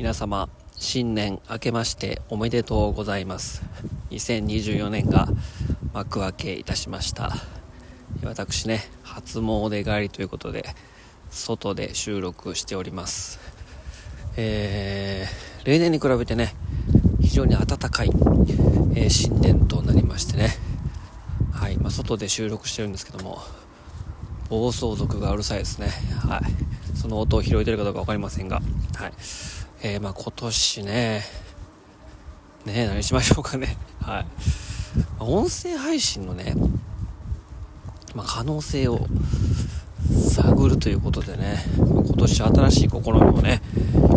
皆様新年明けましておめでとうございます。2024年が幕開けいたしました。私ね初詣帰りということで外で収録しております。えー、例年に比べてね非常に暖かい、えー、新年となりましてね。はい、まあ、外で収録してるんですけども暴走族がうるさいですね。はい。その音を拾えてるかどうか分かりませんがはい。えー、まあ今年ね、ね何しましょうかね。はい。音声配信のね、まあ、可能性を探るということでね、今年新しい試みをね、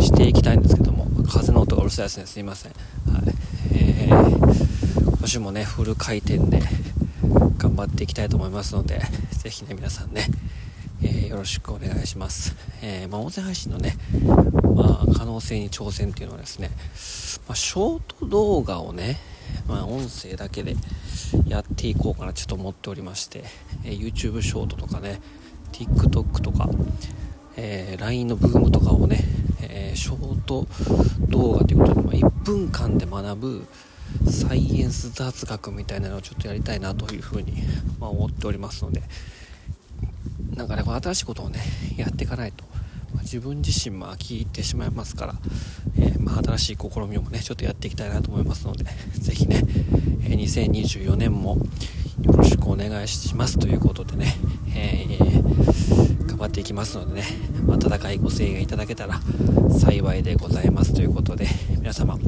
していきたいんですけども、風の音がうるさいですね、すいません。はい。えー、今年もね、フル回転で頑張っていきたいと思いますので、ぜひね、皆さんね、え、よろしくお願いします。えー、まあ、音声配信のね、まあ、可能性に挑戦っていうのはですね、まあ、ショート動画をね、まあ、音声だけでやっていこうかなちょっと思っておりまして、えー、YouTube ショートとかね、TikTok とか、えー、LINE のブームとかをね、えー、ショート動画ということで、まあ、1分間で学ぶサイエンス雑学みたいなのをちょっとやりたいなというふうに、まあ、思っておりますので、なんかね、こ新しいことをね、やっていかないと、ま、自分自身も飽きてしまいますから、えー、まあ、新しい試みをね、ちょっとやっていきたいなと思いますので、ぜひね、えー、2024年もよろしくお願いしますということでね、えー、頑張っていきますのでね、温かいご声援いただけたら幸いでございますということで、皆様、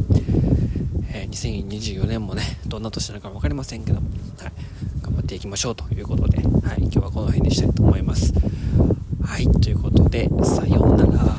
2024年もね、どんな年なのか分かりませんけども、はい頑張っていきましょうということで、はい、今日はこの辺にしたいと思います。はい、ということで、さようなら。